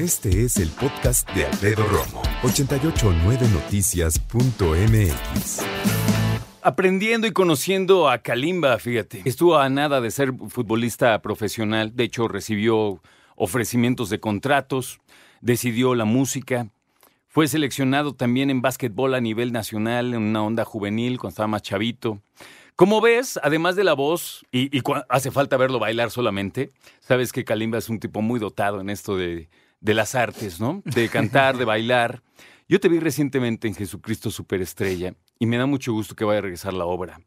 Este es el podcast de Alfredo Romo, 889noticias.mx. Aprendiendo y conociendo a Kalimba, fíjate. Estuvo a nada de ser futbolista profesional. De hecho, recibió ofrecimientos de contratos, decidió la música. Fue seleccionado también en básquetbol a nivel nacional, en una onda juvenil, cuando estaba más chavito. Como ves, además de la voz, y, y hace falta verlo bailar solamente, sabes que Kalimba es un tipo muy dotado en esto de, de las artes, ¿no? De cantar, de bailar. Yo te vi recientemente en Jesucristo Superestrella y me da mucho gusto que vaya a regresar la obra,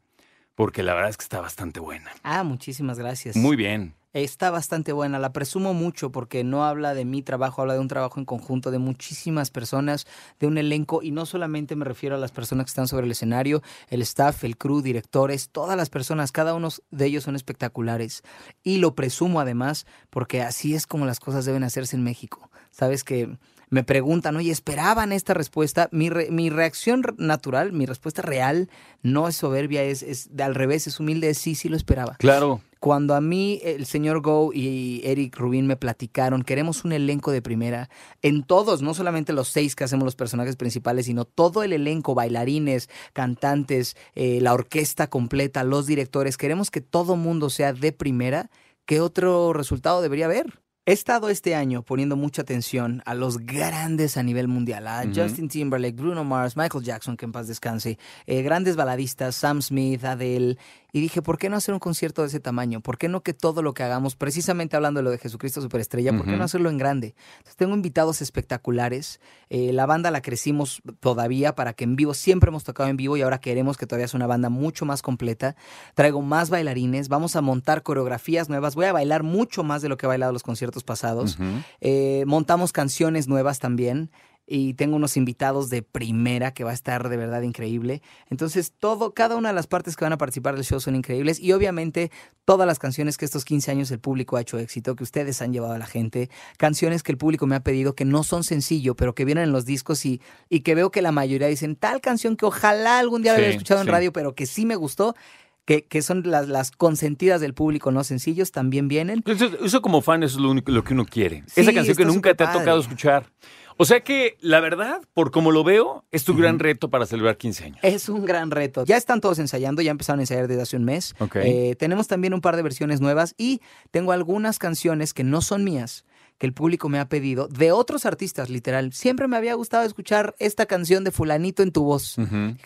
porque la verdad es que está bastante buena. Ah, muchísimas gracias. Muy bien. Está bastante buena, la presumo mucho porque no habla de mi trabajo, habla de un trabajo en conjunto de muchísimas personas, de un elenco y no solamente me refiero a las personas que están sobre el escenario, el staff, el crew, directores, todas las personas, cada uno de ellos son espectaculares y lo presumo además porque así es como las cosas deben hacerse en México. Sabes que me preguntan, oye, ¿esperaban esta respuesta? Mi, mi reacción natural, mi respuesta real, no es soberbia, es, es de al revés, es humilde, es sí, sí lo esperaba. Claro. Cuando a mí el señor Go y Eric Rubin me platicaron, queremos un elenco de primera, en todos, no solamente los seis que hacemos los personajes principales, sino todo el elenco, bailarines, cantantes, eh, la orquesta completa, los directores, queremos que todo mundo sea de primera, ¿qué otro resultado debería haber? He estado este año poniendo mucha atención a los grandes a nivel mundial, a Justin Timberlake, Bruno Mars, Michael Jackson, que en paz descanse, eh, grandes baladistas, Sam Smith, Adele, y dije, ¿por qué no hacer un concierto de ese tamaño? ¿Por qué no que todo lo que hagamos, precisamente hablando de lo de Jesucristo Superestrella, ¿por qué no hacerlo en grande? Entonces, tengo invitados espectaculares, eh, la banda la crecimos todavía para que en vivo, siempre hemos tocado en vivo y ahora queremos que todavía sea una banda mucho más completa, traigo más bailarines, vamos a montar coreografías nuevas, voy a bailar mucho más de lo que he bailado los conciertos pasados, eh, montamos canciones nuevas también, y tengo unos invitados de primera que va a estar de verdad increíble. Entonces, todo, cada una de las partes que van a participar del show son increíbles y obviamente todas las canciones que estos 15 años el público ha hecho éxito, que ustedes han llevado a la gente, canciones que el público me ha pedido que no son sencillo, pero que vienen en los discos y, y que veo que la mayoría dicen tal canción que ojalá algún día la hubiera escuchado en radio, pero que sí me gustó. Que, que, son las, las, consentidas del público, no sencillos, también vienen. Eso, como fan es lo, único, lo que uno quiere. Esa canción que nunca te ha tocado escuchar. O sea que, la verdad, por como lo veo, es tu gran reto para celebrar 15 años. Es un gran reto. Ya están todos ensayando, ya empezaron a ensayar desde hace un mes. Eh, tenemos también un par de versiones nuevas y tengo algunas canciones que no son mías, que el público me ha pedido de otros artistas, literal. Siempre me había gustado escuchar esta canción de fulanito en tu voz.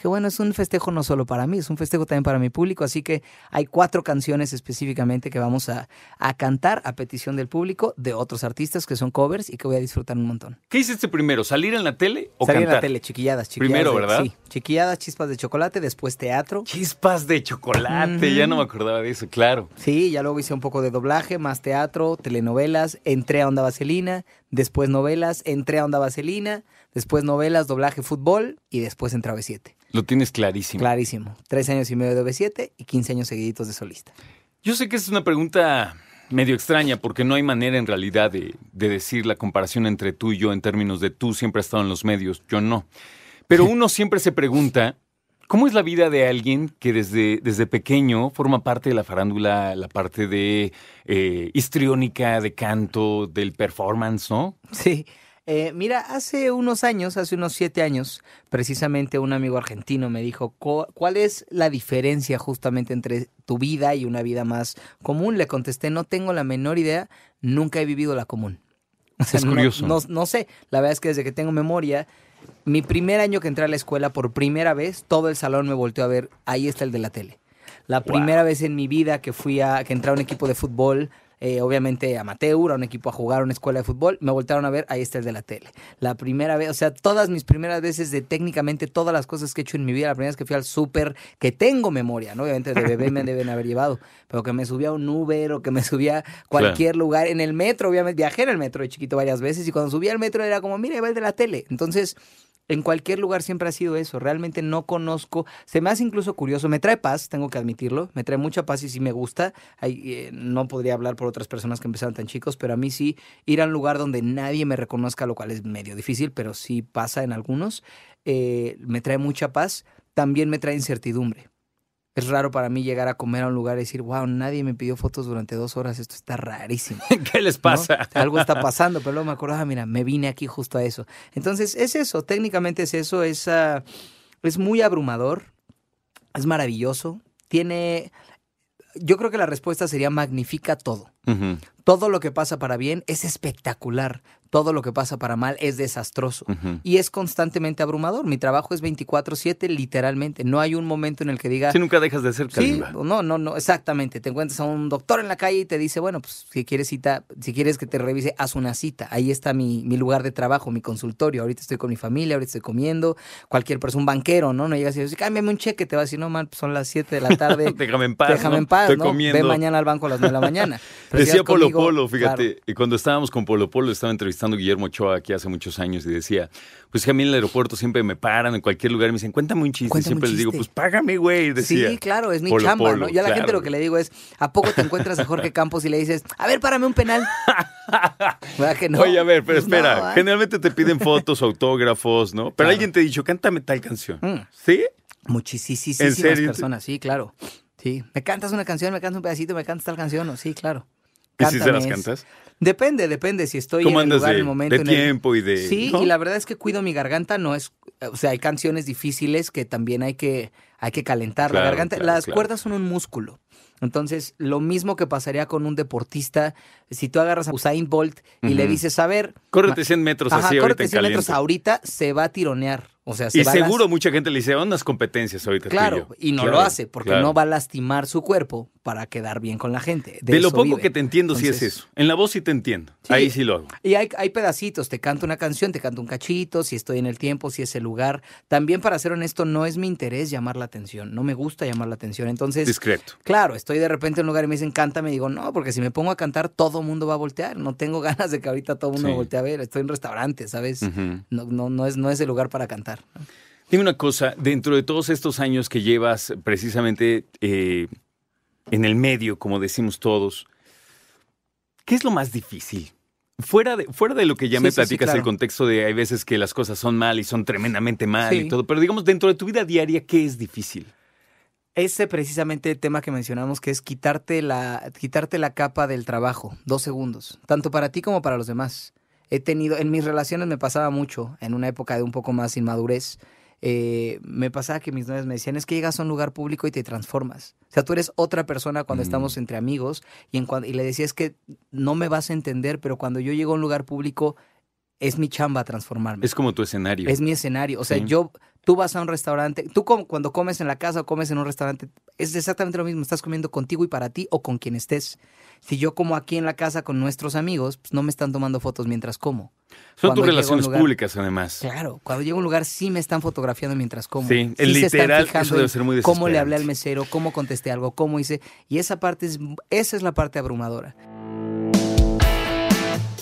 Que bueno, es un festejo no solo para mí, es un festejo también para mi público, así que hay cuatro canciones específicamente que vamos a, cantar a petición del público de otros artistas que son covers y que voy a disfrutar un montón. ¿Qué hiciste primero? ¿Salir en la tele o Salir en la tele, chiquilladas, chiquilladas. Primero, ¿verdad? Sí, chiquilladas, chispas de chocolate, después teatro. Chispas de chocolate, ya no me acordaba de eso, claro. Sí, ya luego hice un poco de doblaje, más teatro, telenovelas, entré a Onda Vaselina, después novelas, entré a Onda Vaselina, después novelas, doblaje, fútbol y después entré a B7. Lo tienes clarísimo. Clarísimo. Tres años y medio de B7 y 15 años seguiditos de solista. Yo sé que es una pregunta medio extraña porque no hay manera en realidad de, de, decir la comparación entre tú y yo en términos de tú siempre has estado en los medios, yo no. Pero uno siempre se pregunta, ¿cómo es la vida de alguien que desde, desde pequeño forma parte de la farándula, la parte de eh, histriónica, de canto, del performance, ¿no? Sí. Eh, mira, hace unos años, hace unos siete años, precisamente un amigo argentino me dijo, ¿cuál es la diferencia justamente entre tu vida y una vida más común? Le contesté, no tengo la menor idea, nunca he vivido la común. es curioso. No, no, sé, la verdad es que desde que tengo memoria, mi primer año que entré a la escuela, por primera vez, todo el salón me volteó a ver, ahí está el de la tele. La primera vez en mi vida que fui a, que entré a un equipo de fútbol, eh, obviamente amateur, a un equipo a jugar a una escuela de fútbol, me voltaron a ver, ahí está el de la tele. La primera vez, o sea, todas mis primeras veces de técnicamente todas las cosas que he hecho en mi vida, la primera vez que fui al súper, que tengo memoria, ¿no? Obviamente de bebé me deben haber llevado, pero que me subía a un Uber o que me subía a cualquier lugar, en el metro, obviamente, viajé en el metro de chiquito varias veces y cuando subía al metro era como, mira, va el de la tele. Entonces, en cualquier lugar siempre ha sido eso. Realmente no conozco. Se me hace incluso curioso. Me trae paz, tengo que admitirlo. Me trae mucha paz y sí me gusta. Eh, no podría hablar por otras personas que empezaron tan chicos, pero a mí sí ir a un lugar donde nadie me reconozca, lo cual es medio difícil, pero sí pasa en algunos. Eh, me trae mucha paz. También me trae incertidumbre. Es raro para mí llegar a comer a un lugar y decir, wow, nadie me pidió fotos durante dos horas, esto está rarísimo. ¿Qué les ¿no? pasa? Algo está pasando, pero luego me acordaba, mira, me vine aquí justo a eso. Entonces, es eso, técnicamente es eso, es, ah, es muy abrumador, es maravilloso, tiene... Yo creo que la respuesta sería magnifica todo. Todo lo que pasa para bien es espectacular. Todo lo que pasa para mal es desastroso. Y es constantemente abrumador. Mi trabajo es 24/7, literalmente. No hay un momento en el que diga... Si nunca dejas de ser Sí, Kalimba. no, no, no, exactamente. Te encuentras a un doctor en la calle y te dice, bueno, pues si quieres cita, si quieres que te revise, haz una cita. Ahí está mi, mi lugar de trabajo, mi consultorio. Ahorita estoy con mi familia, ahorita estoy comiendo. Cualquier persona, un banquero, ¿no? No llegas y dices, cámbiame un cheque, te va a decir, no, man, pues son las 7 de la tarde. Déjame en paz. Déjame ¿no? en paz, Estoy ¿no? comiendo. Ve mañana al banco a las 9 de la mañana. Pero Decía Polo conmigo, Polo, fíjate, claro. y cuando estábamos con Polo Polo, estaba entrevistando a Guillermo Ochoa aquí hace muchos años y decía, pues que a mí en el aeropuerto siempre me paran en cualquier lugar y me dicen, cuéntame un chiste. Cuéntame y siempre un les digo, pues págame, güey. Decía. Sí, claro, es mi Polo chamba, Polo, ¿no? Ya la gente lo que le digo es, ¿a poco te encuentras a Jorge Campos y le dices, a ver, párame un penal? ¿Verdad que no? Oye, a ver, pero no, espera. ¿eh? Generalmente te piden fotos, autógrafos, ¿no? Pero Claro. alguien te ha dicho, cántame tal canción. Mm. ¿Sí? Muchísimas personas, sí, claro. Sí, me cantas una canción, me cantas un pedacito, me cantas tal canción, ¿no? sí, claro. ¿Y si se Cántame las es- cantas? Depende, depende si estoy ¿Cómo en el lugar, de, el momento. de en el- tiempo y de...? Sí, ¿no? y la verdad es que cuido mi garganta, no es, o sea, hay canciones difíciles que también hay que, hay que calentar la garganta. claro, Las claro. cuerdas son un músculo. Entonces, lo mismo que pasaría con un deportista, si tú agarras a Usain Bolt y le dices, a ver, Córrete ma- 100 metros ajá, así ahorita córrete en 100 metros ahorita, se va a tironear. O sea, se Y las- seguro mucha gente le dice, unas competencias ahorita Claro, yo". y no Claro, lo hace porque claro. no va a lastimar su cuerpo para quedar bien con la gente. De, lo poco vive. que te entiendo, sí es Entonces, eso. En la voz sí te entiendo. Sí. Ahí sí lo hago. Y hay, hay pedacitos, te canto una canción, te canto un cachito, si estoy en el tiempo, si es el lugar. También, para ser honesto, no es mi interés llamar la atención, no me gusta llamar la atención. Entonces, Discreto. claro, estoy de repente en un lugar y me dicen cántame, digo, no, porque si me pongo a cantar, todo mundo va a voltear. No tengo ganas de que ahorita todo mundo Sí. me voltee a ver. Estoy en restaurante, ¿sabes? No, no, no, es, no es el lugar para cantar. Dime una cosa, dentro de todos estos años que llevas precisamente eh, en el medio, como decimos todos, ¿qué es lo más difícil? Fuera de, fuera de lo que ya Sí, me sí, sí, platicas, el contexto de hay veces que las cosas son mal y son tremendamente mal y todo, pero digamos, dentro de tu vida diaria, ¿qué es difícil? Ese precisamente tema que mencionamos, que es quitarte la, quitarte la capa del trabajo, dos segundos, tanto para ti como para los demás. He tenido, en mis relaciones me pasaba mucho, en una época de un poco más inmadurez, eh, me pasaba que mis novias me decían, es que llegas a un lugar público y te transformas. O sea, tú eres otra persona cuando Mm. estamos entre amigos y, en y le decía, es que no me vas a entender, pero cuando yo llego a un lugar público, es mi chamba transformarme. Es como tu escenario. Es mi escenario. O sea, Sí. yo, tú vas a un restaurante, tú com- cuando comes en la casa o comes en un restaurante, es exactamente lo mismo. Estás comiendo contigo y para ti o con quien estés. Si yo como aquí en la casa con nuestros amigos, pues no me están tomando fotos mientras como. Son cuando tus relaciones lugar- públicas, además. Claro, cuando llego a un lugar sí me están fotografiando mientras como. Sí, se están literal, eso debe ser muy Cómo le hablé al mesero, cómo contesté algo, cómo hice. Y esa parte es, esa es la parte abrumadora.